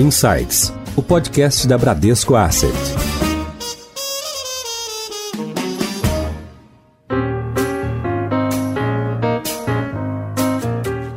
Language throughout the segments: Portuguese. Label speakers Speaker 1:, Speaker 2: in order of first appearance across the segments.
Speaker 1: Insights, o podcast da Bradesco Asset.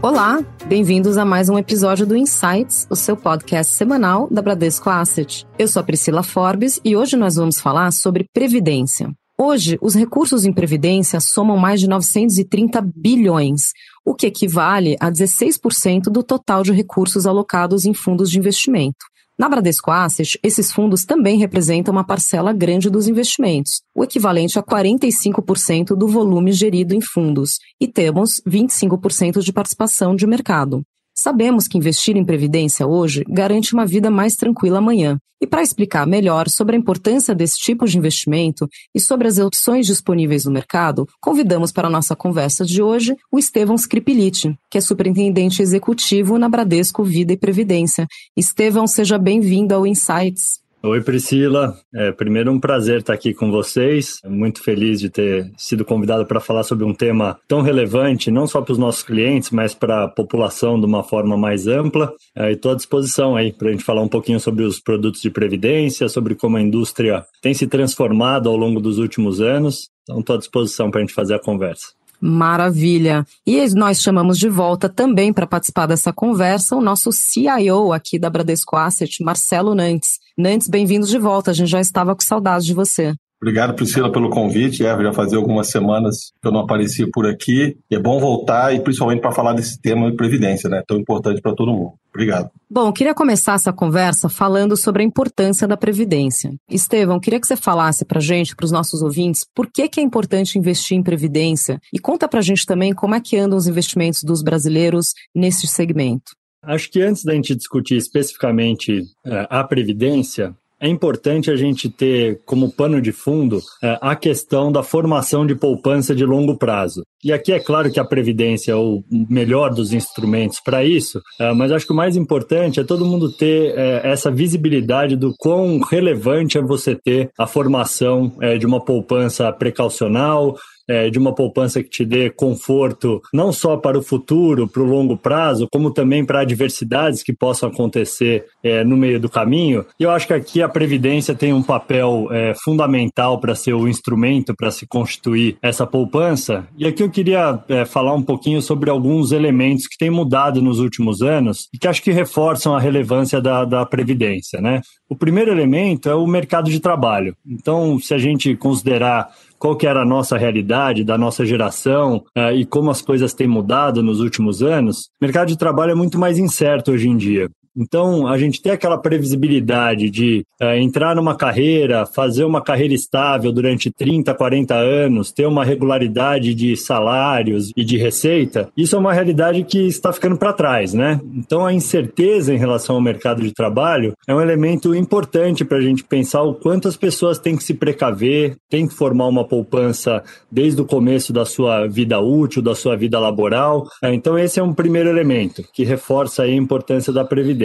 Speaker 2: Olá, bem-vindos a mais um episódio do Insights, o seu podcast semanal da Bradesco Asset. Eu sou a Priscila Forbes e hoje nós vamos falar sobre previdência. Hoje, os recursos em previdência somam mais de 930 bilhões, o que equivale a 16% do total de recursos alocados em fundos de investimento. Na Bradesco Asset, esses fundos também representam uma parcela grande dos investimentos, o equivalente a 45% do volume gerido em fundos, e temos 25% de participação de mercado. Sabemos que investir em previdência hoje garante uma vida mais tranquila amanhã. E para explicar melhor sobre a importância desse tipo de investimento e sobre as opções disponíveis no mercado, convidamos para a nossa conversa de hoje o Estevão Skripiliti, que é superintendente executivo na Bradesco Vida e Previdência. Estevão, seja bem-vindo ao Insights.
Speaker 3: Oi, Priscila. É, primeiro, um prazer estar aqui com vocês. Muito feliz de ter sido convidado para falar sobre um tema tão relevante, não só para os nossos clientes, mas para a população de uma forma mais ampla. É, estou à disposição aí para a gente falar um pouquinho sobre os produtos de previdência, sobre como a indústria tem se transformado ao longo dos últimos anos. Então, estou à disposição para a gente fazer a conversa.
Speaker 2: Maravilha. E nós chamamos de volta também para participar dessa conversa o nosso CIO aqui da Bradesco Asset, Marcelo Nantes. Nantes, bem-vindos de volta. A gente já estava com saudades de você.
Speaker 4: Obrigado, Priscila, pelo convite. É, já fazia algumas semanas que eu não aparecia por aqui. E é bom voltar, e principalmente para falar desse tema de previdência, né? Tão importante para todo mundo. Obrigado.
Speaker 2: Bom, queria começar essa conversa falando sobre a importância da previdência. Estevão, queria que você falasse para a gente, para os nossos ouvintes, por que, que é importante investir em previdência e conta para a gente também como é que andam os investimentos dos brasileiros nesse segmento.
Speaker 3: Acho que antes da gente discutir especificamente uh, a previdência, é importante a gente ter como pano de fundo é, a questão da formação de poupança de longo prazo. E aqui é claro que a Previdência é o melhor dos instrumentos para isso, é, mas acho que o mais importante é todo mundo ter é, essa visibilidade do quão relevante é você ter a formação é, de uma poupança precaucional, é, de uma poupança que te dê conforto, não só para o futuro, para o longo prazo, como também para adversidades que possam acontecer é, no meio do caminho. E eu acho que aqui a Previdência tem um papel é, fundamental para ser o instrumento para se constituir essa poupança. E aqui eu queria é, falar um pouquinho sobre alguns elementos que têm mudado nos últimos anos e que acho que reforçam a relevância da, da Previdência. Né? O primeiro elemento é o mercado de trabalho. Então, se a gente considerar qual que era a nossa realidade, da nossa geração uh, e como as coisas têm mudado nos últimos anos, o mercado de trabalho é muito mais incerto hoje em dia. Então, a gente tem aquela previsibilidade de é, entrar numa carreira, fazer uma carreira estável durante 30, 40 anos, ter uma regularidade de salários e de receita. Isso é uma realidade que está ficando para trás, né? Então, a incerteza em relação ao mercado de trabalho é um elemento importante para a gente pensar o quanto as pessoas têm que se precaver, têm que formar uma poupança desde o começo da sua vida útil, da sua vida laboral. É, então, esse é um primeiro elemento que reforça a importância da previdência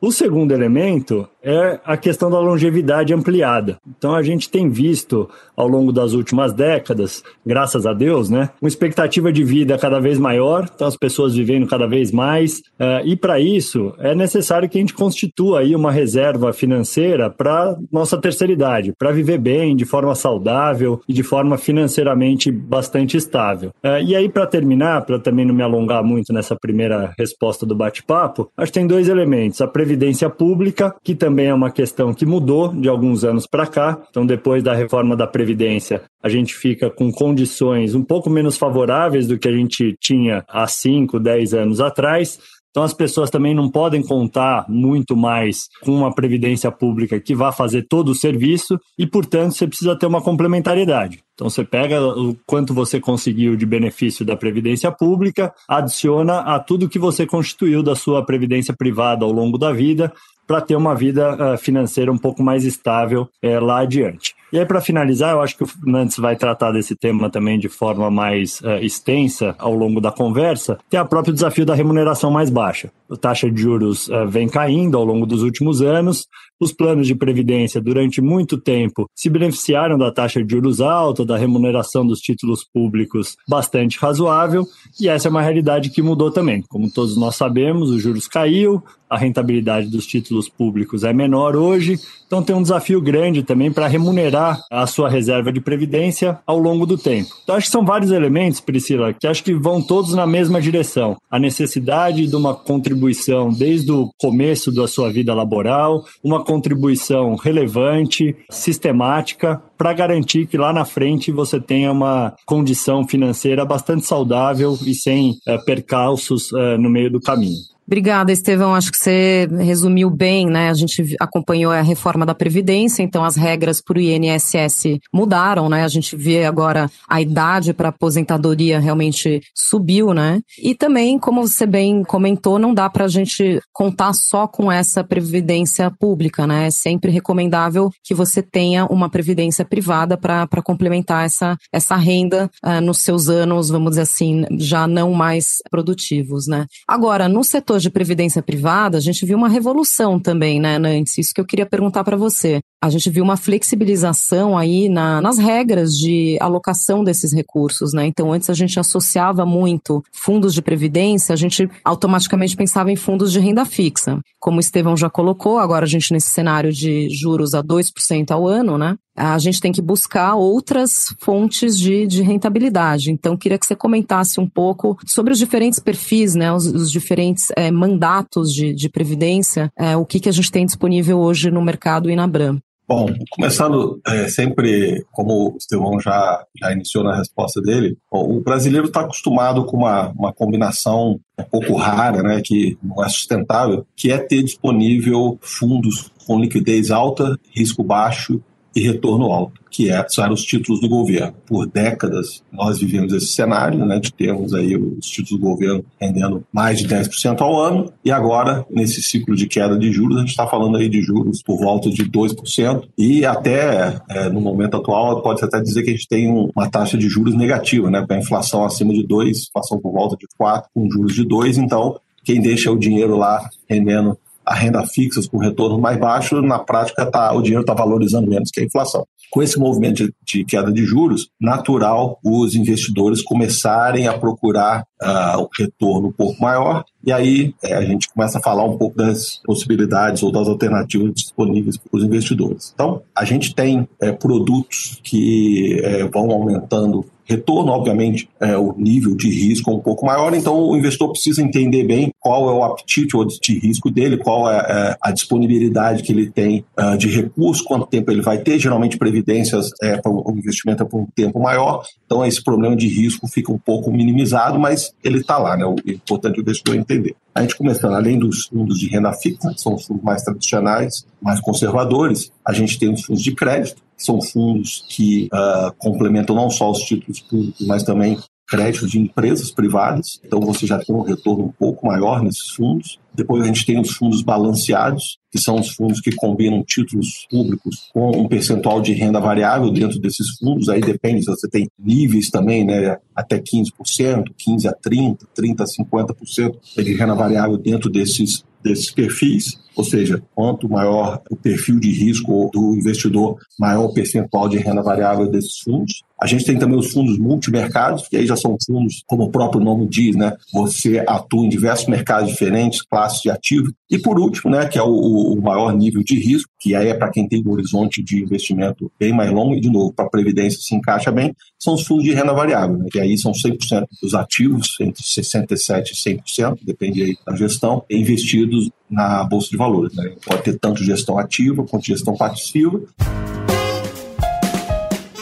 Speaker 3: O segundo elemento é a questão da longevidade ampliada. Então a gente tem visto ao longo das últimas décadas, graças a Deus, né, uma expectativa de vida cada vez maior, então as pessoas vivendo cada vez mais, uh, e para isso é necessário que a gente constitua aí uma reserva financeira para nossa terceira idade, para viver bem, de forma saudável e de forma financeiramente bastante estável. Uh, e aí para terminar, para também não me alongar muito nessa primeira resposta do bate-papo, acho que tem dois elementos: a previdência pública, que também é uma questão que mudou de alguns anos para cá. Então, depois da reforma da Previdência, a gente fica com condições um pouco menos favoráveis do que a gente tinha há 5, 10 anos atrás. Então, as pessoas também não podem contar muito mais com uma previdência pública que vá fazer todo o serviço e, portanto, você precisa ter uma complementariedade. Então, você pega o quanto você conseguiu de benefício da previdência pública, adiciona a tudo que você constituiu da sua previdência privada ao longo da vida para ter uma vida uh, financeira um pouco mais estável uh, lá adiante. E aí, para finalizar, eu acho que o Nantes vai tratar desse tema também de forma mais uh, extensa ao longo da conversa, tem o próprio desafio da remuneração mais baixa. a taxa de juros uh, vem caindo ao longo dos últimos anos. Os planos de previdência, durante muito tempo, se beneficiaram da taxa de juros alta, da remuneração dos títulos públicos bastante razoável, e essa é uma realidade que mudou também. Como todos nós sabemos, os juros caiu, a rentabilidade dos títulos públicos é menor hoje, então tem um desafio grande também para remunerar a sua reserva de previdência ao longo do tempo. Então acho que são vários elementos, Priscila, que acho que vão todos na mesma direção. A necessidade de uma contribuição desde o começo da sua vida laboral, uma contribuição relevante, sistemática, para garantir que lá na frente você tenha uma condição financeira bastante saudável e sem é, percalços é, no meio do caminho.
Speaker 2: Obrigada, Estevão. Acho que você resumiu bem, né? A gente acompanhou a reforma da Previdência, então as regras para o INSS mudaram, né? A gente vê agora a idade para aposentadoria realmente subiu, né? E também, como você bem comentou, não dá para a gente contar só com essa previdência pública, né? É sempre recomendável que você tenha uma previdência privada para complementar essa, essa renda uh, nos seus anos, vamos dizer assim, já não mais produtivos, né? Agora, no setor de previdência privada, a gente viu uma revolução também, né, Nantes? Isso que eu queria perguntar para você. A gente viu uma flexibilização aí na, nas regras de alocação desses recursos, né? Então, antes a gente associava muito fundos de previdência, a gente automaticamente pensava em fundos de renda fixa. Como o Estevão já colocou, agora a gente nesse cenário de juros a 2% ao ano, né? a gente tem que buscar outras fontes de, de rentabilidade. Então, queria que você comentasse um pouco sobre os diferentes perfis, né, os, os diferentes é, mandatos de, de previdência, é, o que, que a gente tem disponível hoje no mercado Inabram.
Speaker 4: Bom, começando é, sempre, como o Estevão já, já iniciou na resposta dele, o brasileiro está acostumado com uma, uma combinação um pouco rara, né, que não é sustentável, que é ter disponível fundos com liquidez alta, risco baixo e retorno alto, que é, são os títulos do governo. Por décadas, nós vivemos esse cenário, né, de termos aí os títulos do governo rendendo mais de 10% ao ano, e agora, nesse ciclo de queda de juros, a gente está falando aí de juros por volta de 2%, e até é, no momento atual, pode até dizer que a gente tem uma taxa de juros negativa, né, com a inflação acima de 2, inflação por volta de 4, com juros de 2, então quem deixa o dinheiro lá rendendo a renda fixa com retorno mais baixo, na prática tá, o dinheiro está valorizando menos que a inflação. Com esse movimento de, de, queda de juros, natural os investidores começarem a procurar uh, um retorno um pouco maior, e aí é, a gente começa a falar um pouco das possibilidades ou das alternativas disponíveis para os investidores. Então, a gente tem é, produtos que é, vão aumentando retorno, obviamente, é, o nível de risco é um pouco maior, então o investidor precisa entender bem qual é o apetite de risco dele, qual é, é a disponibilidade que ele tem uh, de recurso, quanto tempo ele vai ter. Geralmente, previdências, é, para o investimento é por um tempo maior, então esse problema de risco fica um pouco minimizado, mas ele está lá, né? O importante é o investidor entender. A gente começando, além dos fundos de renda fixa, que são os fundos mais tradicionais, mais conservadores, a gente tem os fundos de crédito, são fundos que uh, complementam não só os títulos públicos, mas também créditos de empresas privadas. Então você já tem um retorno um pouco maior nesses fundos. Depois a gente tem os fundos balanceados, que são os fundos que combinam títulos públicos com um percentual de renda variável dentro desses fundos. Aí depende, você tem níveis também, né, até 15%, 15 a 30, 30 a 50% de renda variável dentro desses desses perfis, ou seja, quanto maior o perfil de risco do investidor, maior o percentual de renda variável desses fundos. A gente tem também os fundos multimercados, que aí já são fundos, como o próprio nome diz, né? Você atua em diversos mercados diferentes, classes de ativo. E por último, né, que é o, o maior nível de risco, que aí é para quem tem um horizonte de investimento bem mais longo, e de novo, para a Previdência se encaixa bem, são os fundos de renda variável, né? que aí são 100% dos ativos, entre 67% e 100%, depende aí da gestão, investidos na Bolsa de Valores. Né? Pode ter tanto gestão ativa quanto gestão passiva.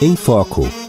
Speaker 1: Em Foco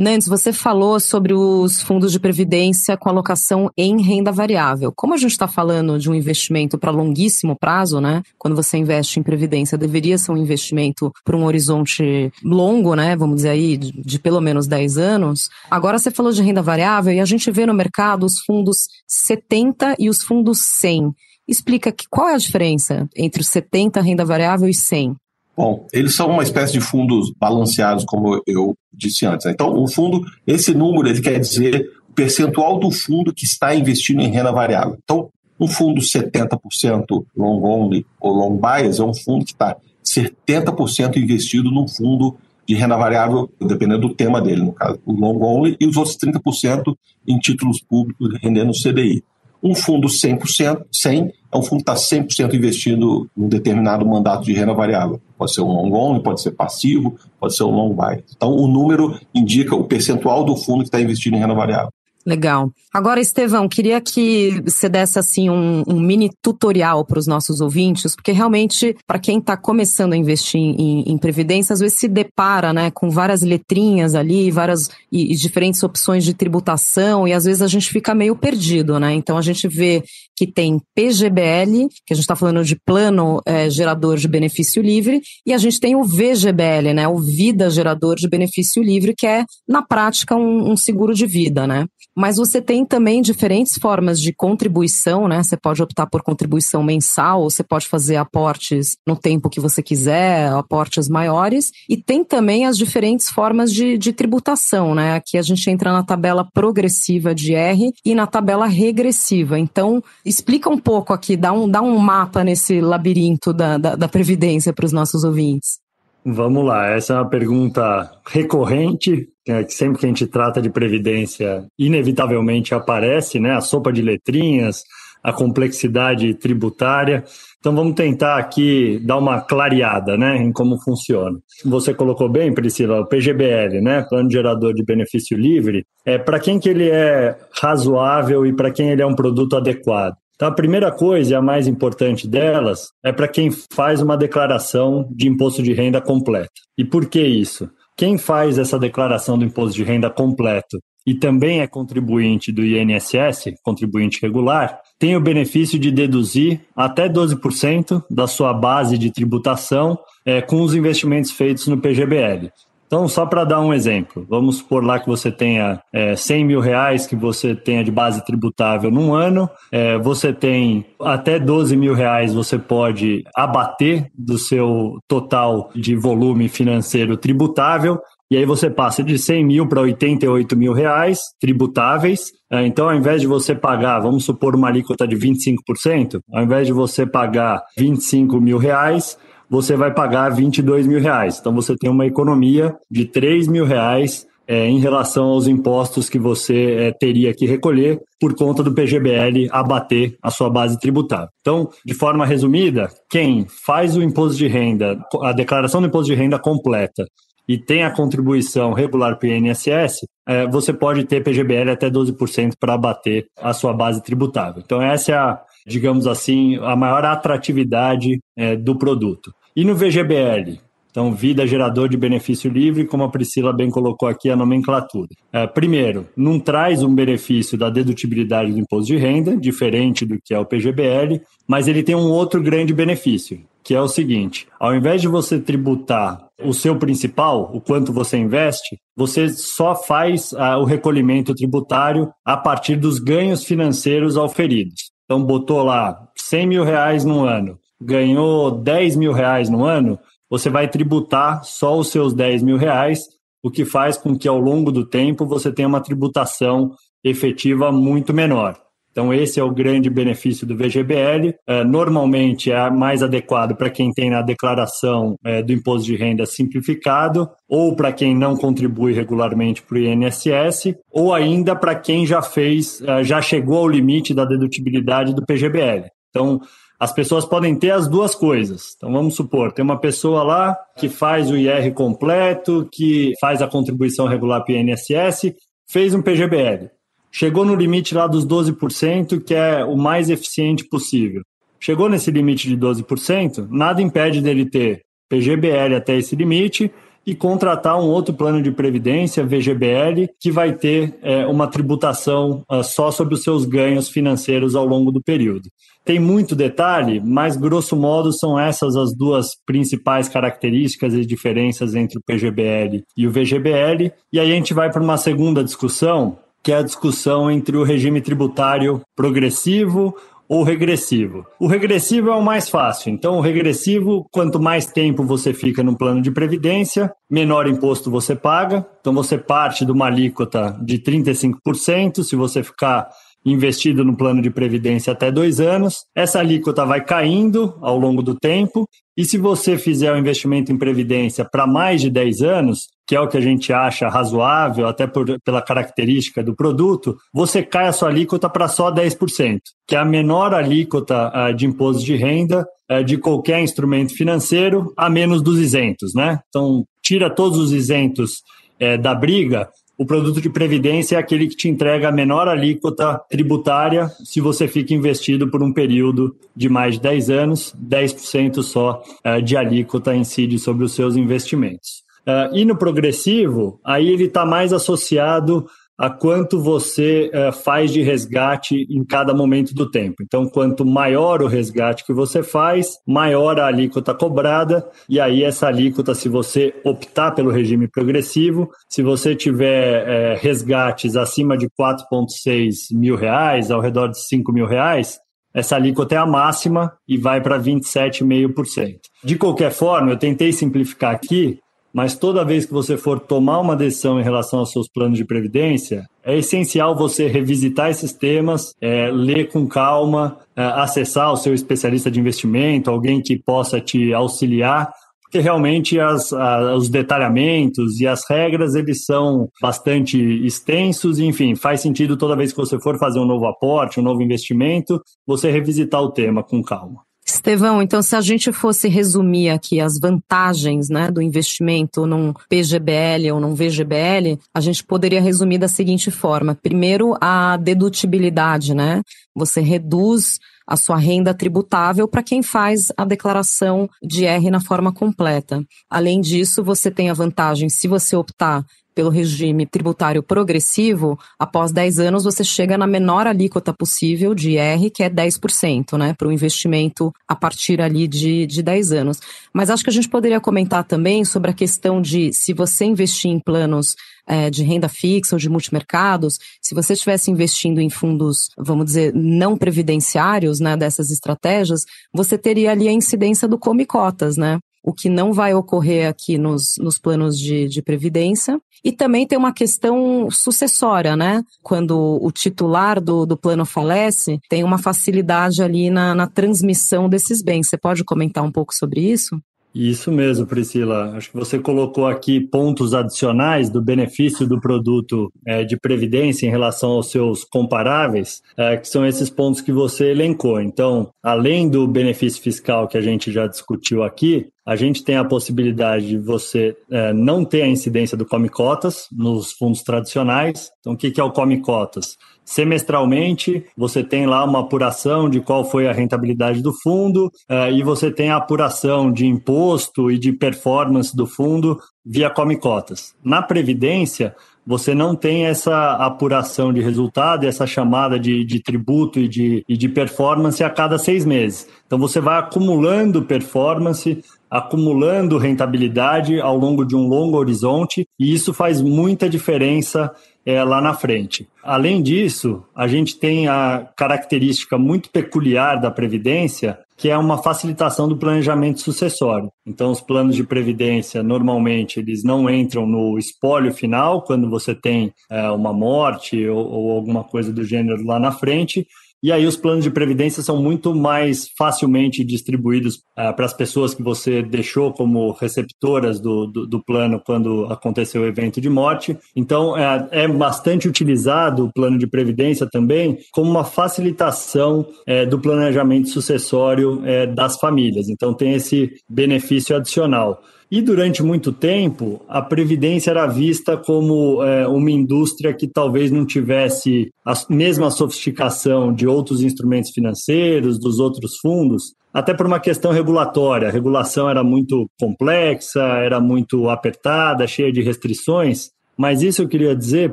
Speaker 2: Nantes, você falou sobre os fundos de previdência com alocação em renda variável. Como a gente está falando de um investimento para longuíssimo prazo, né? Quando você investe em previdência, deveria ser um investimento para um horizonte longo, né? Vamos dizer aí, de, de pelo menos 10 anos. Agora você falou de renda variável e a gente vê no mercado os fundos 70 e os fundos 100. Explica que, qual é a diferença entre os 70 renda variável e 100?
Speaker 4: Bom, eles são uma espécie de fundos balanceados, como eu disse antes. Então, o fundo, esse número, ele quer dizer o percentual do fundo que está investindo em renda variável. Então, um fundo 70% long only ou long bias é um fundo que está 70% investido num fundo de renda variável, dependendo do tema dele, no caso, o long only, e os outros 30% em títulos públicos rendendo CDI. Um fundo 100%, 100 é um fundo que está 100% investido num determinado mandato de renda variável. Pode ser um long only, pode ser passivo, pode ser um long buy. Então, o número indica o percentual do fundo que está investido em renda variável.
Speaker 2: Legal. Agora, Estevão, queria que você desse assim um, um mini tutorial para os nossos ouvintes, porque realmente, para quem está começando a investir em, em, previdência, às vezes se depara né, com várias letrinhas ali, várias e, e, diferentes opções de tributação, e às vezes a gente fica meio perdido, né? Então a gente vê que tem PGBL, que a gente está falando de plano é, gerador de benefício livre, e a gente tem o VGBL, né? O Vida Gerador de Benefício Livre, que é, na prática, um, um seguro de vida, né? Mas você tem também diferentes formas de contribuição, né? Você pode optar por contribuição mensal, você pode fazer aportes no tempo que você quiser, aportes maiores. E tem também as diferentes formas de, de tributação, né? Aqui a gente entra na tabela progressiva de R e na tabela regressiva. Então, explica um pouco aqui, dá um, dá um mapa nesse labirinto da, da, da Previdência para os nossos ouvintes.
Speaker 3: Vamos lá, essa é uma pergunta recorrente, né, que sempre que a gente trata de previdência, inevitavelmente aparece, né? A sopa de letrinhas, a complexidade tributária. Então vamos tentar aqui dar uma clareada, né, em como funciona. Você colocou bem, Priscila, o PGBL, né, Plano Gerador de Benefício Livre, é para quem que ele é razoável e para quem ele é um produto adequado. Então, a primeira coisa e a mais importante delas é para quem faz uma declaração de imposto de renda completo. E por que isso? Quem faz essa declaração do imposto de renda completo e também é contribuinte do INSS, contribuinte regular, tem o benefício de deduzir até 12% da sua base de tributação é, com os investimentos feitos no PGBL. Então, só para dar um exemplo, vamos supor lá que você tenha é, 100 mil reais que você tenha de base tributável num ano, é, você tem até 12 mil reais você pode abater do seu total de volume financeiro tributável, e aí você passa de 100 mil para 88 mil reais tributáveis. É, então, ao invés de você pagar, vamos supor uma alíquota de 25%, ao invés de você pagar 25 mil reais, você vai pagar 22 mil reais. Então você tem uma economia de 3 mil reais é, em relação aos impostos que você é, teria que recolher por conta do PGBL abater a sua base tributável. Então, de forma resumida, quem faz o imposto de renda, a declaração do imposto de renda completa e tem a contribuição regular para o INSS, é, você pode ter PGBL até 12% para abater a sua base tributável. Então, essa é a, digamos assim, a maior atratividade é, do produto. E no VGBL? Então, vida gerador de benefício livre, como a Priscila bem colocou aqui a nomenclatura. É, primeiro, não traz um benefício da dedutibilidade do imposto de renda, diferente do que é o PGBL, mas ele tem um outro grande benefício, que é o seguinte: ao invés de você tributar o seu principal, o quanto você investe, você só faz ah, o recolhimento tributário a partir dos ganhos financeiros auferidos. Então, botou lá 100 mil reais no ano, ganhou 10 mil reais no ano, você vai tributar só os seus 10 mil reais, o que faz com que ao longo do tempo você tenha uma tributação efetiva muito menor. Então, esse é o grande benefício do VGBL. É, normalmente é mais adequado para quem tem na declaração é, do imposto de renda simplificado, ou para quem não contribui regularmente para o INSS, ou ainda para quem já fez, é, já chegou ao limite da dedutibilidade do PGBL. Então, as pessoas podem ter as duas coisas. Então vamos supor, tem uma pessoa lá que faz o IR completo, que faz a contribuição regular para o INSS, fez um PGBL. Chegou no limite lá dos 12%, que é o mais eficiente possível. Chegou nesse limite de 12%, nada impede dele ter PGBL até esse limite e contratar um outro plano de previdência, VGBL, que vai ter é, uma tributação uh, só sobre os seus ganhos financeiros ao longo do período. Tem muito detalhe, mas grosso modo são essas as duas principais características e diferenças entre o PGBL e o VGBL. E aí a gente vai para uma segunda discussão, que é a discussão entre o regime tributário progressivo ou regressivo? O regressivo é o mais fácil. Então, o regressivo, quanto mais tempo você fica no plano de previdência, menor imposto você paga. Então, você parte de uma alíquota de 35%. Se você ficar investido no plano de previdência até dois anos. Essa alíquota vai caindo ao longo do tempo. E se você fizer o um investimento em previdência para mais de 10 anos, que é o que a gente acha razoável, até por, pela característica do produto, você cai a sua alíquota para só 10%, que é a menor alíquota uh, de imposto de renda uh, de qualquer instrumento financeiro, a menos dos isentos. Né? Então, tira todos os isentos uh, da briga, o produto de previdência é aquele que te entrega a menor alíquota tributária se você fica investido por um período de mais de 10 anos, 10% só uh, de alíquota incide sobre os seus investimentos. Uh, e no progressivo, aí ele está mais associado a quanto você uh, faz de resgate em cada momento do tempo. Então, quanto maior o resgate que você faz, maior a alíquota cobrada, e aí essa alíquota, se você optar pelo regime progressivo, se você tiver uh, resgates acima de 4,6 mil reais, ao redor de 5 mil reais, essa alíquota é a máxima e vai para 27,5%. De qualquer forma, eu tentei simplificar aqui, mas toda vez que você for tomar uma decisão em relação aos seus planos de previdência, é essencial você revisitar esses temas, é, ler com calma, é, acessar o seu especialista de investimento, alguém que possa te auxiliar, porque realmente as, a, os detalhamentos e as regras eles são bastante extensos, enfim, faz sentido toda vez que você for fazer um novo aporte, um novo investimento, você revisitar o tema com calma.
Speaker 2: Estevão, então se a gente fosse resumir aqui as vantagens né, do investimento num PGBL ou num VGBL, a gente poderia resumir da seguinte forma. Primeiro, a dedutibilidade, né? Você reduz a sua renda tributável para quem faz a declaração de R na forma completa. Além disso, você tem a vantagem, se você optar pelo regime tributário progressivo, após 10 anos você chega na menor alíquota possível de IR, que é 10%, né, para o investimento a partir ali de, de 10 anos. Mas acho que a gente poderia comentar também sobre a questão de se você investir em planos é, de renda fixa ou de multimercados, se você estivesse investindo em fundos, vamos dizer, não previdenciários, né, dessas estratégias, você teria ali a incidência do come cotas, né? O que não vai ocorrer aqui nos, nos planos de, de previdência. E também tem uma questão sucessória, né? Quando o titular do, do plano falece, tem uma facilidade ali na, na transmissão desses bens. Você pode comentar um pouco sobre isso?
Speaker 3: Isso mesmo, Priscila. Acho que você colocou aqui pontos adicionais do benefício do produto é, de previdência em relação aos seus comparáveis, é, que são esses pontos que você elencou. Então, além do benefício fiscal que a gente já discutiu aqui, a gente tem a possibilidade de você é, não ter a incidência do come cotas nos fundos tradicionais. Então, o que, é o come cotas? Semestralmente, você tem lá uma apuração de qual foi a rentabilidade do fundo uh, e você tem a apuração de imposto e de performance do fundo via come cotas. Na Previdência, você não tem essa apuração de resultado, essa chamada de, de tributo e de, e de performance a cada seis meses. Então, você vai acumulando performance, acumulando rentabilidade ao longo de um longo horizonte, e isso faz muita diferença é, lá na frente. Além disso, a gente tem a característica muito peculiar da Previdência, que é uma facilitação do planejamento sucessório. Então, os planos de previdência, normalmente, eles não entram no espólio final, quando você tem é, uma morte ou, ou alguma coisa do gênero lá na frente, e aí os planos de previdência são muito mais facilmente distribuídos uh, para as pessoas que você deixou como receptoras do, do, do, plano quando aconteceu o evento de morte. Então é, é bastante utilizado o plano de previdência também como uma facilitação é, do planejamento sucessório é, das famílias. Então tem esse benefício adicional. E durante muito tempo, a Previdência era vista como é, uma indústria que talvez não tivesse a mesma sofisticação de outros instrumentos financeiros, dos outros fundos, até por uma questão regulatória. A regulação era muito complexa, era muito apertada, cheia de restrições. Mas isso eu queria dizer,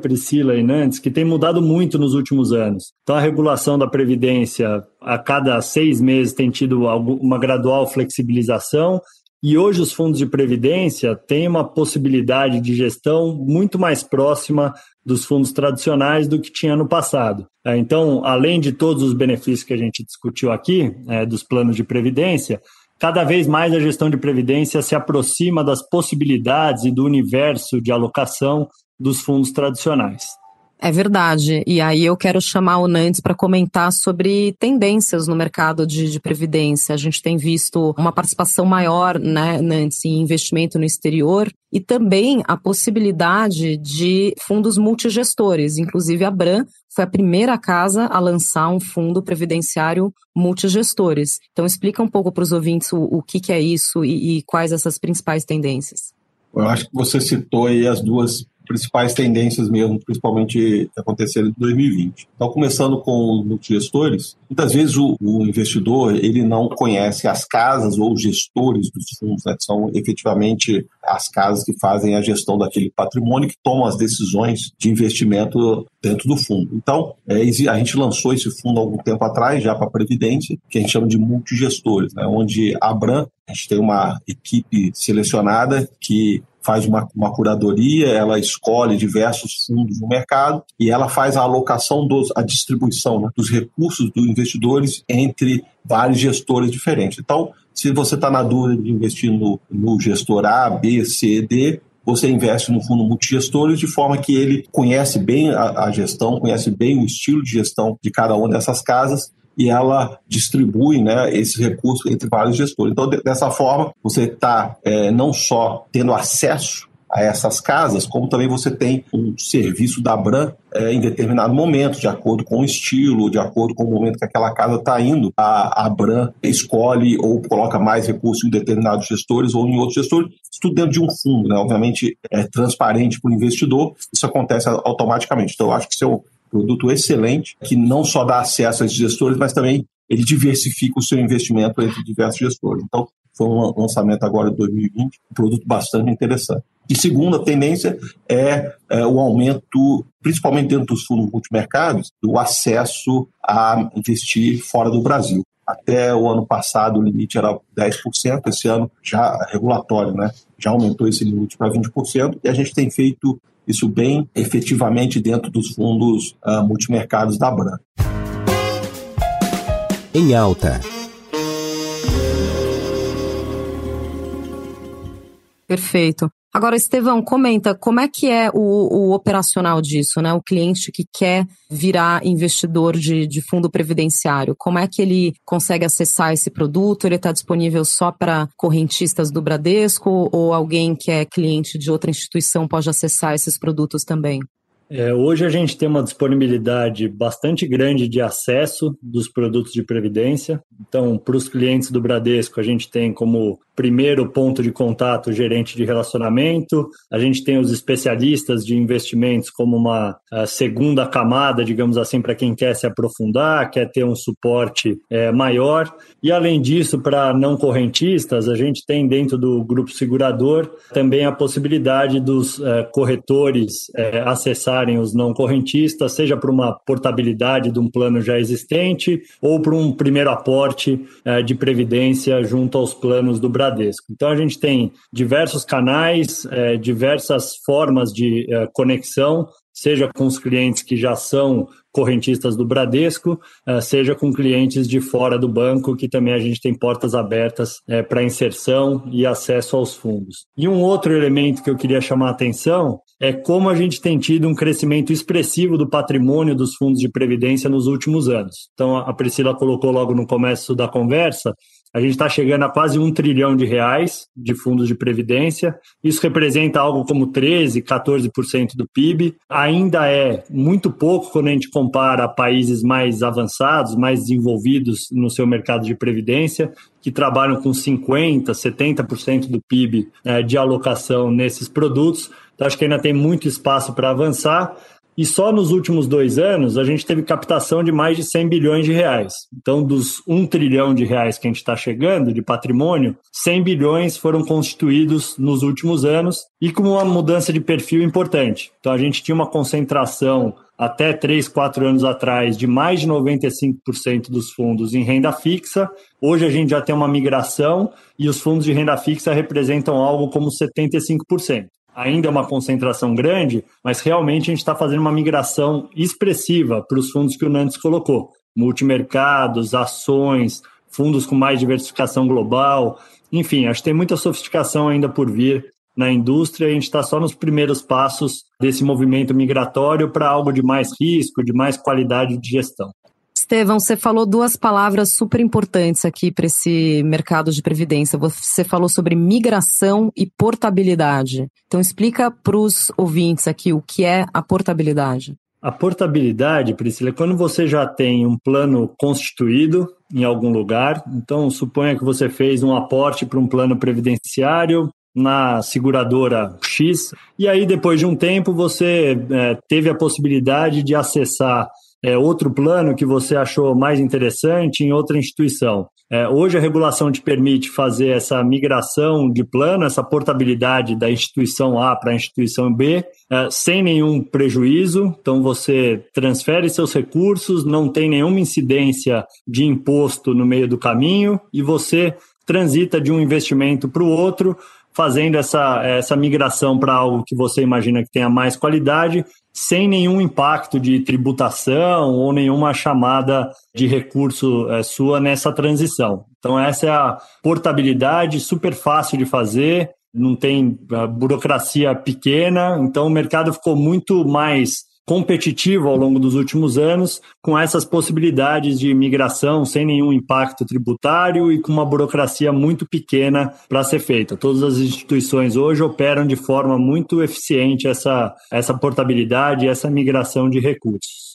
Speaker 3: Priscila e Nantes, que tem mudado muito nos últimos anos. Então, a regulação da Previdência, a cada seis meses, tem tido uma gradual flexibilização e hoje os fundos de previdência têm uma possibilidade de gestão muito mais próxima dos fundos tradicionais do que tinha no passado. É, então, além de todos os benefícios que a gente discutiu aqui, é, dos planos de previdência, cada vez mais a gestão de previdência se aproxima das possibilidades e do universo de alocação dos fundos tradicionais.
Speaker 2: É verdade. E aí eu quero chamar o Nantes para comentar sobre tendências no mercado de, de, previdência. A gente tem visto uma participação maior, né, Nantes, em investimento no exterior e também a possibilidade de fundos multigestores. Inclusive a Bran foi a primeira casa a lançar um fundo previdenciário multigestores. Então explica um pouco para os ouvintes o, o que, que, é isso e, e quais essas principais tendências.
Speaker 4: Eu acho que você citou aí as duas principais tendências mesmo, principalmente que aconteceram em 2020. Então, começando com os gestores, muitas vezes o, o, investidor ele não conhece as casas ou os gestores dos fundos, né, que são efetivamente as casas que fazem a gestão daquele patrimônio, que tomam as decisões de investimento dentro do fundo. Então, é, a gente lançou esse fundo há algum tempo atrás, já para a Previdência, que a gente chama de multigestores, né, onde a Abram, a gente tem uma equipe selecionada que faz uma, uma curadoria, ela escolhe diversos fundos no mercado e ela faz a alocação, dos, a distribuição né, dos recursos dos investidores entre vários gestores diferentes. Então, se você está na dúvida de investir no, no gestor A, B, C, D, você investe no fundo multigestores de forma que ele conhece bem a, a, gestão, conhece bem o estilo de gestão de cada uma dessas casas e ela distribui né, esses recursos entre vários gestores. Então, dessa forma, você está é, não só tendo acesso a essas casas, como também você tem um serviço da Bran é, em determinado momento, de acordo com o estilo, de acordo com o momento que aquela casa está indo, a, a escolhe ou coloca mais recursos em determinados gestores ou em outros gestores, tudo dentro de um fundo, né? Obviamente é transparente para o investidor, isso acontece automaticamente. Então, eu acho que isso é um produto excelente, que não só dá acesso a esses gestores, mas também ele diversifica o seu investimento entre diversos gestores. Então, foi um lançamento agora de 2020, um produto bastante interessante. E segunda tendência é, é, o aumento, principalmente dentro dos fundos multimercados, do acesso a investir fora do Brasil. Até o ano passado o limite era 10%, esse ano já regulatório, né? Já aumentou esse limite para 20%, e a gente tem feito isso bem efetivamente dentro dos fundos uh, multimercados da Bran.
Speaker 1: Em alta.
Speaker 2: Perfeito. Agora, Estevão, comenta como é que é o, o, operacional disso, né? O cliente que quer virar investidor de, de fundo previdenciário, como é que ele consegue acessar esse produto? Ele está disponível só para correntistas do Bradesco ou alguém que é cliente de outra instituição pode acessar esses produtos também?
Speaker 3: É, hoje a gente tem uma disponibilidade bastante grande de acesso dos produtos de previdência. Então, para os clientes do Bradesco, a gente tem como primeiro ponto de contato gerente de relacionamento, a gente tem os especialistas de investimentos como uma segunda camada, digamos assim, para quem quer se aprofundar, quer ter um suporte é, maior. E além disso, para não correntistas, a gente tem dentro do grupo segurador também a possibilidade dos é, corretores é, acessarem os não correntistas, seja por uma portabilidade de um plano já existente ou por um primeiro aporte é, de previdência junto aos planos do Brasil Bradesco. Então a gente tem diversos canais, é, diversas formas de é, conexão, seja com os clientes que já são correntistas do Bradesco, é, seja com clientes de fora do banco, que também a gente tem portas abertas é, para inserção e acesso aos fundos. E um outro elemento que eu queria chamar a atenção é como a gente tem tido um crescimento expressivo do patrimônio dos fundos de previdência nos últimos anos. Então, a Priscila colocou logo no começo da conversa a gente está chegando a quase um trilhão de reais de fundos de previdência. Isso representa algo como 13%, 14% do PIB. Ainda é muito pouco quando a gente compara a países mais avançados, mais desenvolvidos no seu mercado de previdência, que trabalham com 50%, 70% do PIB é, de alocação nesses produtos. Então, acho que ainda tem muito espaço para avançar. E só nos últimos dois anos a gente teve captação de mais de 100 bilhões de reais. Então, dos 1 trilhão de reais que a gente está chegando de patrimônio, 100 bilhões foram constituídos nos últimos anos e com uma mudança de perfil importante. Então, a gente tinha uma concentração até 3, 4 anos atrás de mais de 95% dos fundos em renda fixa. Hoje a gente já tem uma migração e os fundos de renda fixa representam algo como 75%. Ainda é uma concentração grande, mas realmente a gente está fazendo uma migração expressiva para os fundos que o Nantes colocou. Multimercados, ações, fundos com mais diversificação global. Enfim, acho que tem muita sofisticação ainda por vir na indústria. A gente está só nos primeiros passos desse movimento migratório para algo de mais risco, de mais qualidade de gestão.
Speaker 2: Estevão, você falou duas palavras super importantes aqui para esse mercado de previdência. Você falou sobre migração e portabilidade. Então, explica para os ouvintes aqui o que é a portabilidade.
Speaker 3: A portabilidade, Priscila, é quando você já tem um plano constituído em algum lugar. Então, suponha que você fez um aporte para um plano previdenciário na seguradora X, e aí, depois de um tempo, você é, teve a possibilidade de acessar é, outro plano que você achou mais interessante em outra instituição. É, hoje a regulação te permite fazer essa migração de plano, essa portabilidade da instituição A para a instituição B, é, sem nenhum prejuízo. Então você transfere seus recursos, não tem nenhuma incidência de imposto no meio do caminho e você transita de um investimento para o outro, fazendo essa, essa migração para algo que você imagina que tenha mais qualidade, sem nenhum impacto de tributação ou nenhuma chamada de recurso é, sua nessa transição. Então, essa é a portabilidade, super fácil de fazer, não tem eh, burocracia pequena, então o mercado ficou muito mais competitivo ao longo dos últimos anos, com essas possibilidades de migração sem nenhum impacto tributário e com uma burocracia muito pequena para ser feita. Todas as instituições hoje operam de forma muito eficiente essa, essa portabilidade, essa migração de recursos.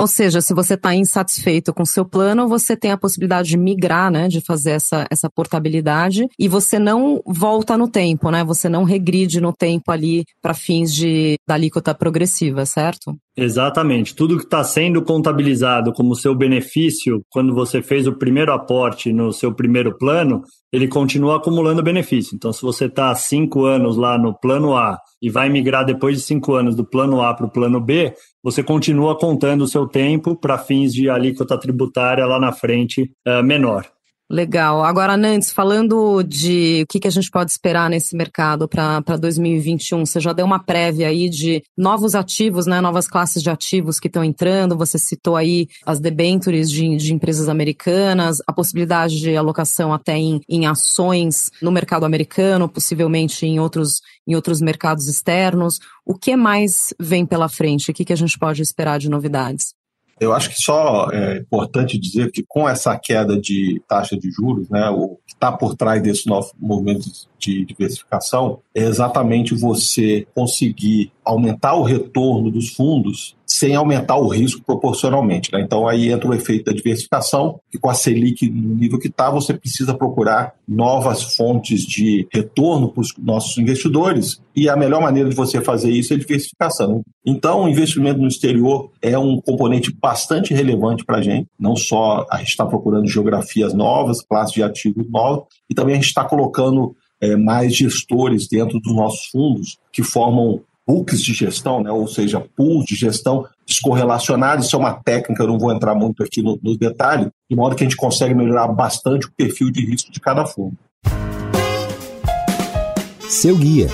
Speaker 2: Ou seja, se você está insatisfeito com o seu plano, você tem a possibilidade de migrar, né, de fazer essa, essa portabilidade e você não volta no tempo, né? Você não regride no tempo ali para fins de da alíquota progressiva, certo?
Speaker 3: Exatamente. Tudo que está sendo contabilizado como seu benefício quando você fez o primeiro aporte no seu primeiro plano, ele continua acumulando benefício. Então, se você está cinco anos lá no plano A e vai migrar depois de cinco anos do plano A para o plano B, você continua contando o seu tempo para fins de alíquota tributária lá na frente uh, menor.
Speaker 2: Legal. Agora, Nantes, falando de o que, que a gente pode esperar nesse mercado para 2021, você já deu uma prévia aí de novos ativos, né, novas classes de ativos que estão entrando. Você citou aí as debentures de, de empresas americanas, a possibilidade de alocação até em, em ações no mercado americano, possivelmente em outros, em outros mercados externos. O que mais vem pela frente? O que, que a gente pode esperar de novidades?
Speaker 4: Eu acho que só é importante dizer que com essa queda de taxa de juros, né, o que está por trás desse novo movimento de diversificação é exatamente você conseguir aumentar o retorno dos fundos sem aumentar o risco proporcionalmente. Né? Então aí entra o efeito da diversificação, e com a Selic no nível que está, você precisa procurar novas fontes de retorno para os nossos investidores, e a melhor maneira de você fazer isso é diversificação. Então, o investimento no exterior é um componente bastante relevante para a gente, não só a gente está procurando geografias novas, classes de ativos novas, e também a gente está colocando é, mais gestores dentro dos nossos fundos que formam books de gestão, né? ou seja, pools de gestão descorrelacionados. Isso é uma técnica, eu não vou entrar muito aqui no, no detalhe, de modo que a gente consegue melhorar bastante o perfil de risco de cada fundo.
Speaker 1: Seu guia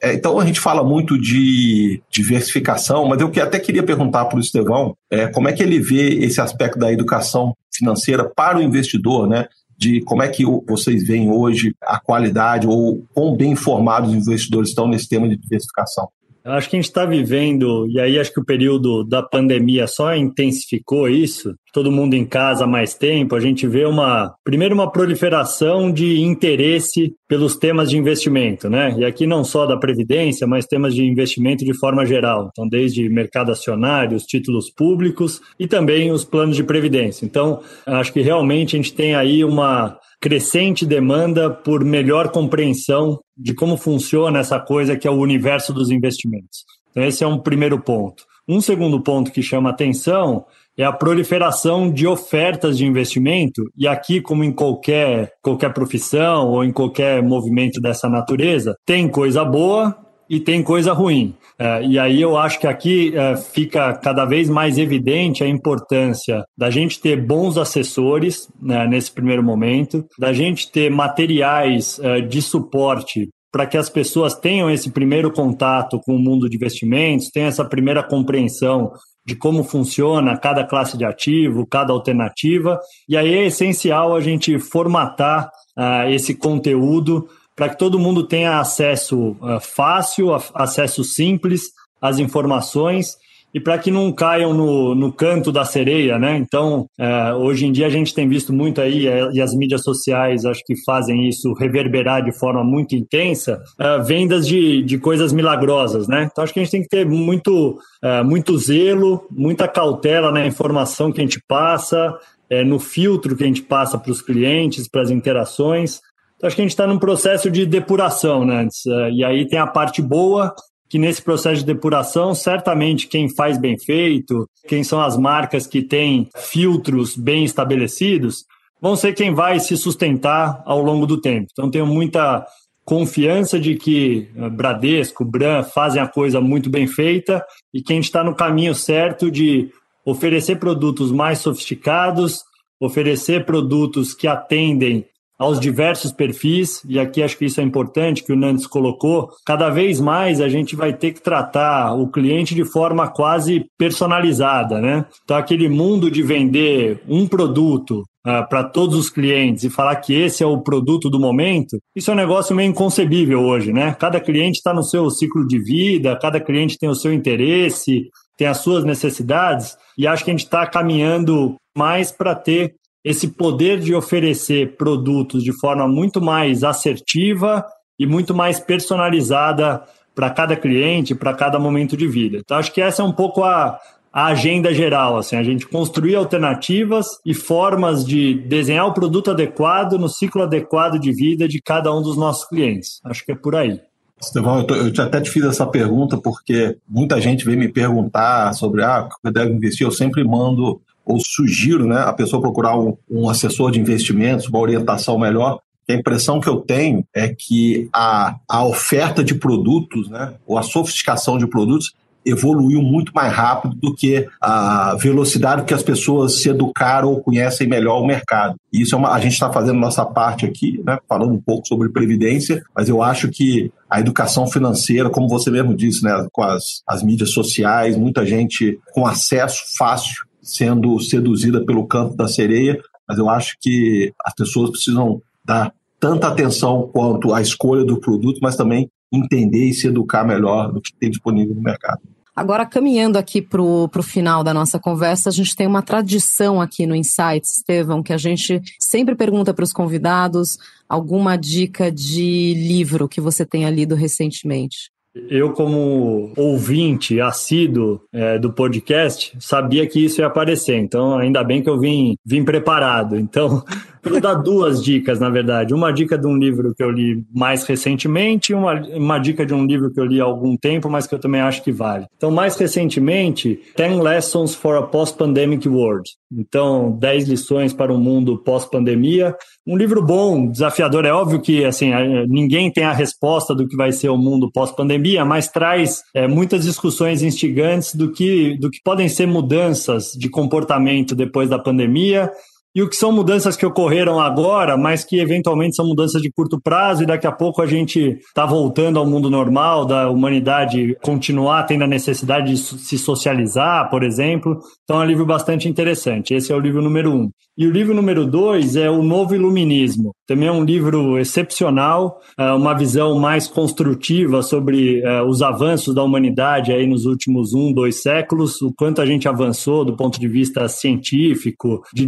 Speaker 4: É, então a gente fala muito de diversificação, mas eu até queria perguntar para o Estevão é, como é que ele vê esse aspecto da educação financeira para o investidor, né? De como é que vocês veem hoje a qualidade ou quão bem informados os investidores estão nesse tema de diversificação.
Speaker 3: Acho que a gente está vivendo, e aí acho que o período da pandemia só intensificou isso, todo mundo em casa há mais tempo, a gente vê uma, primeiro uma proliferação de interesse pelos temas de investimento, né? E aqui não só da previdência, mas temas de investimento de forma geral. Então, desde mercado acionário, os títulos públicos e também os planos de previdência. Então, acho que realmente a gente tem aí uma crescente demanda por melhor compreensão de como funciona essa coisa que é o universo dos investimentos. Então, esse é um primeiro ponto. Um segundo ponto que chama atenção é a proliferação de ofertas de investimento, e aqui, como em qualquer, qualquer profissão ou em qualquer movimento dessa natureza, tem coisa boa e tem coisa ruim. É, e aí eu acho que aqui é, fica cada vez mais evidente a importância da gente ter bons assessores né, nesse primeiro momento, da gente ter materiais é, de suporte para que as pessoas tenham esse primeiro contato com o mundo de investimentos, tenham essa primeira compreensão de como funciona cada classe de ativo, cada alternativa. E aí é essencial a gente formatar uh, esse conteúdo para que todo mundo tenha acesso uh, fácil, acesso simples às informações e para que não caiam no, no canto da sereia, né? Então, é, hoje em dia a gente tem visto muito aí, é, e as mídias sociais acho que fazem isso reverberar de forma muito intensa, é, vendas de, de coisas milagrosas, né? Então, acho que a gente tem que ter muito, é, muito zelo, muita cautela na informação que a gente passa, no filtro que a gente passa para os clientes, para as interações. Então, acho que a gente está num processo de depuração, né? É, e aí tem a parte boa, que nesse processo de depuração, certamente quem faz bem feito, quem são as marcas que têm filtros bem estabelecidos, vão ser quem vai se sustentar ao longo do tempo. Então, tenho muita confiança de que eh, Bradesco, Bran fazem a coisa muito bem feita e que a gente está no caminho certo de oferecer produtos mais sofisticados, oferecer produtos que atendem aos diversos perfis, e aqui acho que isso é importante que o Nantes colocou, cada vez mais a gente vai ter que tratar o cliente de forma quase personalizada, né? Então, aquele mundo de vender um produto uh, para todos os clientes e falar que esse é o produto do momento, isso é um negócio meio inconcebível hoje, né? Cada cliente está no seu ciclo de vida, cada cliente tem o seu interesse, tem as suas necessidades, e acho que a gente está caminhando mais para ter esse poder de oferecer produtos de forma muito mais assertiva e muito mais personalizada para cada cliente, para cada momento de vida. Então, acho que essa é um pouco a, a agenda geral, assim, a gente construir alternativas e formas de desenhar o produto adequado no ciclo adequado de vida de cada um dos nossos clientes. Acho que é por aí.
Speaker 4: Estevão, eu, tô, eu até te fiz essa pergunta porque muita gente vem me perguntar sobre ah, o que eu devo investir. Eu sempre mando ou sugiro né, a pessoa procurar um, um assessor de investimentos, uma orientação melhor, a impressão que eu tenho é que a, a oferta de produtos, né, ou a sofisticação de produtos, evoluiu muito mais rápido do que a velocidade que as pessoas se educaram ou conhecem melhor o mercado. E isso é uma, a gente está fazendo nossa parte aqui, né, falando um pouco sobre previdência, mas eu acho que a educação financeira, como você mesmo disse, né, com as, as mídias sociais, muita gente com acesso fácil sendo seduzida pelo canto da sereia, mas eu acho que as pessoas precisam dar tanta atenção quanto à escolha do produto, mas também entender e se educar melhor do que tem disponível no mercado.
Speaker 2: Agora, caminhando aqui para o final da nossa conversa, a gente tem uma tradição aqui no Insights, Estevão, que a gente sempre pergunta para os convidados alguma dica de livro que você tenha lido recentemente.
Speaker 3: Eu, como ouvinte assíduo é, do podcast, sabia que isso ia aparecer. Então, ainda bem que eu vim, vim preparado. Então, vou dar duas dicas, na verdade. Uma dica de um livro que eu li mais recentemente e uma, uma dica de um livro que eu li há algum tempo, mas que eu também acho que vale. Então, mais recentemente, 10 Lessons for a Post-Pandemic World. Então, 10 lições para um mundo pós-pandemia. Um livro bom, desafiador. É óbvio que assim ninguém tem a resposta do que vai ser o mundo pós-pandemia, mas traz é, muitas discussões instigantes do que, do que podem ser mudanças de comportamento depois da pandemia e o que são mudanças que ocorreram agora, mas que eventualmente são mudanças de curto prazo e daqui a pouco a gente está voltando ao mundo normal, da humanidade continuar tendo a necessidade de se socializar, por exemplo. Então é um livro bastante interessante. Esse é o livro número um. E o livro número dois é O Novo Iluminismo. Também é um livro excepcional, é uma visão mais construtiva sobre é, os avanços da humanidade aí nos últimos um, dois séculos, o quanto a gente avançou do ponto de vista científico, de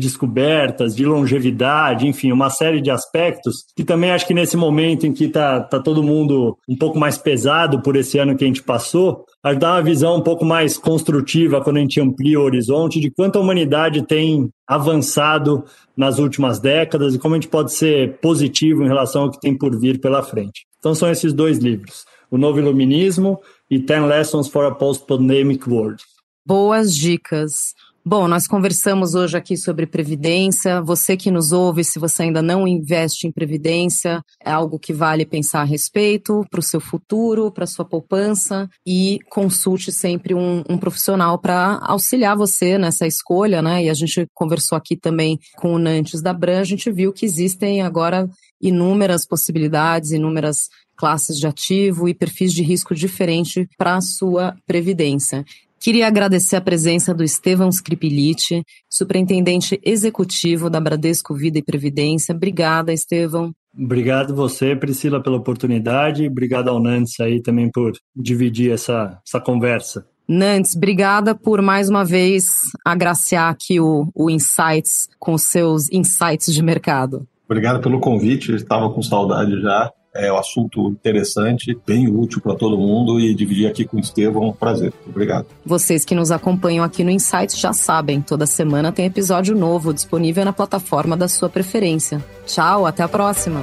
Speaker 3: de longevidade, enfim, uma série de aspectos que também acho que nesse momento em que está tá todo mundo um pouco mais pesado por esse ano que a gente passou, dá uma visão um pouco mais construtiva quando a gente amplia o horizonte de quanto a humanidade tem avançado nas últimas décadas e como a gente pode ser positivo em relação ao que tem por vir pela frente. Então são esses dois livros, O Novo Iluminismo e Ten Lessons for a Post-Pandemic World.
Speaker 2: Boas dicas. Bom, nós conversamos hoje aqui sobre previdência. Você que nos ouve, se você ainda não investe em previdência, é algo que vale pensar a respeito para o seu futuro, para sua poupança e consulte sempre um, um profissional para auxiliar você nessa escolha, né? E a gente conversou aqui também com o Nantes da Bran, a gente viu que existem agora inúmeras possibilidades, inúmeras classes de ativo e perfis de risco diferente para a sua previdência. Queria agradecer a presença do Estevão Skripilite, superintendente executivo da Bradesco Vida e Previdência. Obrigada, Estevão.
Speaker 3: Obrigado você, Priscila, pela oportunidade. Obrigado ao Nantes aí também por dividir essa, essa conversa.
Speaker 2: Nantes, obrigada por mais uma vez agraciar aqui o, o Insights com seus insights de mercado.
Speaker 4: Obrigado pelo convite, estava com saudade já. É um assunto interessante, bem útil para todo mundo e dividir aqui com o Estevão é um prazer. Obrigado.
Speaker 2: Vocês que nos acompanham aqui no Insights já sabem, toda semana tem episódio novo disponível na plataforma da sua preferência. Tchau, até a próxima!